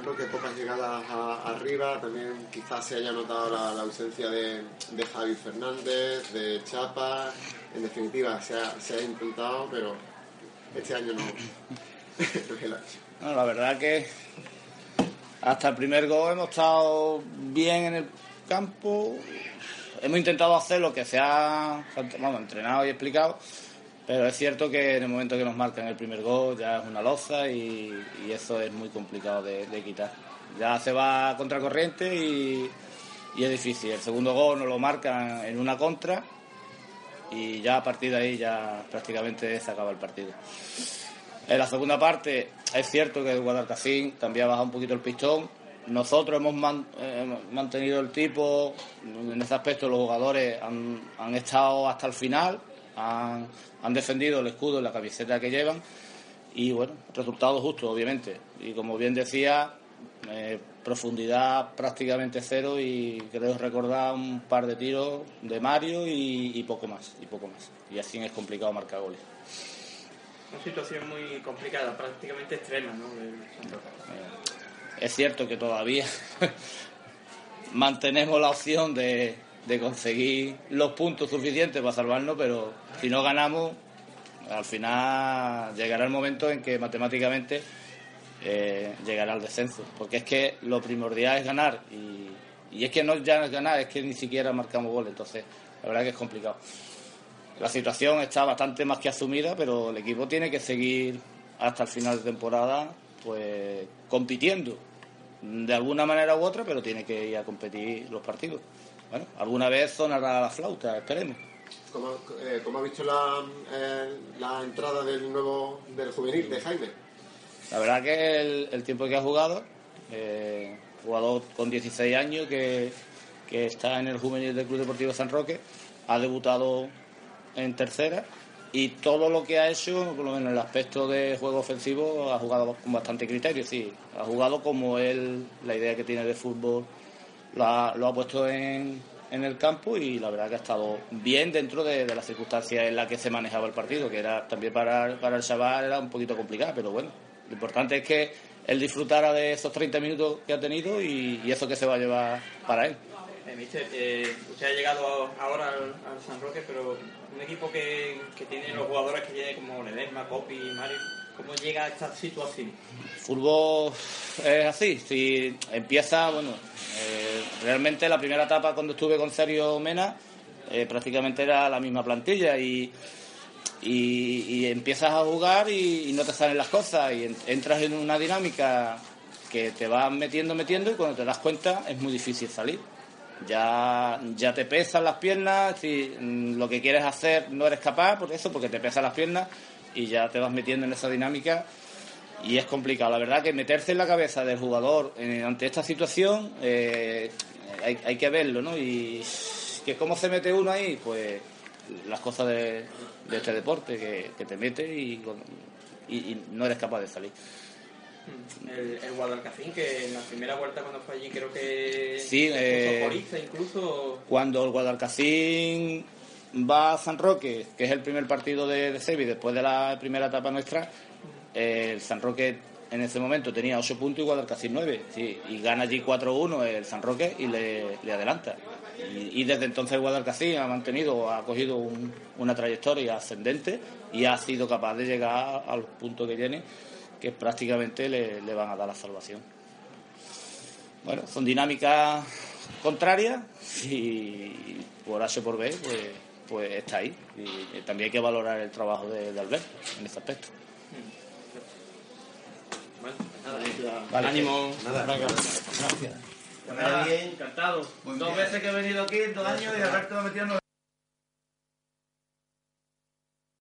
Creo que pocas llegadas arriba, también quizás se haya notado la, ausencia de, de Javi Fernández, de Chapa, en definitiva se ha, se ha intentado, pero este año no. la verdad que hasta el primer gol hemos estado bien en el campo. Hemos intentado hacer lo que se ha vamos, entrenado y explicado, pero es cierto que en el momento que nos marcan el primer gol ya es una loza y, y eso es muy complicado de, quitar. Ya se va a contracorriente y, y es difícil. El segundo gol nos lo marcan en una contra y ya a partir de ahí ya prácticamente se acaba el partido. En la segunda parte es cierto que Guadalcacín también ha bajado un poquito el pistón. Nosotros hemos eh, mantenido el tipo, en ese aspecto los jugadores han, han estado hasta el final, han, han defendido el escudo y la camiseta que llevan y bueno, resultado justo, obviamente. Y como bien decía, eh, profundidad prácticamente cero y creo recordar un par de tiros de Mario y, y poco más, y poco más. Y así es complicado marcar goles. Una situación muy complicada, prácticamente extrema, ¿no? Eh, es cierto que todavía mantenemos la opción de, de conseguir los puntos suficientes para salvarnos, pero si no ganamos, al final llegará el momento en que matemáticamente eh, llegará el descenso. Porque es que lo primordial es ganar y, y es que no ya es ganar, es que ni siquiera marcamos goles. Entonces, la verdad que es complicado. La situación está bastante más que asumida, pero el equipo tiene que seguir hasta el final de temporada, pues compitiendo de alguna manera u otra, pero tiene que ir a competir los partidos. Bueno, alguna vez sonará la flauta, esperemos. ¿Cómo, eh, cómo ha visto la, eh, la entrada del nuevo del juvenil de Jaime? La verdad que el, el tiempo que ha jugado, eh, jugador con 16 años que, que está en el juvenil del Club Deportivo San Roque, ha debutado en tercera y todo lo que ha hecho, por lo menos en el aspecto de juego ofensivo, ha jugado con bastante criterio, sí. Ha jugado como él, la idea que tiene de fútbol, lo ha, lo ha puesto en, en el campo y la verdad que ha estado bien dentro de, las circunstancias en las que se manejaba el partido, que era también para, para el chaval era un poquito complicado, pero bueno, lo importante es que él disfrutara de esos 30 minutos que ha tenido y eso que se va a llevar para él. Eh, usted ha llegado ahora al, San Roque, pero un equipo que, tiene los jugadores que tiene como Ledesma, Copi, Mario, ¿cómo llega a esta situación? fútbol es así, si empieza, bueno, eh, realmente la primera etapa cuando estuve con Sergio Mena eh, prácticamente era la misma plantilla y, empiezas a jugar y, y no te salen las cosas y en- entras en una dinámica que te vas metiendo, metiendo y cuando te das cuenta es muy difícil salir. Ya, ya te pesan las piernas, si mm, lo que quieres hacer no eres capaz, por eso, porque te pesan las piernas y ya te vas metiendo en esa dinámica y es complicado. La verdad que meterse en la cabeza del jugador eh, ante esta situación eh, hay, hay que verlo, ¿no? Y que cómo se mete uno ahí, pues las cosas de, este deporte que, que te mete y no eres capaz de salir. El, el Guadalcacín, que en la primera vuelta cuando fue allí creo que Sí, eh, incluso Cuando el Guadalcacín va a San Roque, que es el primer partido de, de Sevi después de la primera etapa nuestra, eh, el San Roque en ese momento tenía 8 puntos y Guadalcacín 9. Sí, y gana allí 4-1 el San Roque y le, le adelanta. Y, y desde entonces el Guadalcacín ha mantenido, ha cogido un- una trayectoria ascendente y ha sido capaz de llegar al punto que tiene, que prácticamente le, le van a dar la salvación. Bueno, son dinámicas contrarias y por H por B, pues, pues está ahí. Y, también hay que valorar el trabajo de, de Alberto en ese aspecto. bueno, pues nada, Vale. ánimo Gracias. encantado. Dos veces que he venido aquí, dos años, y Alberto me ha metido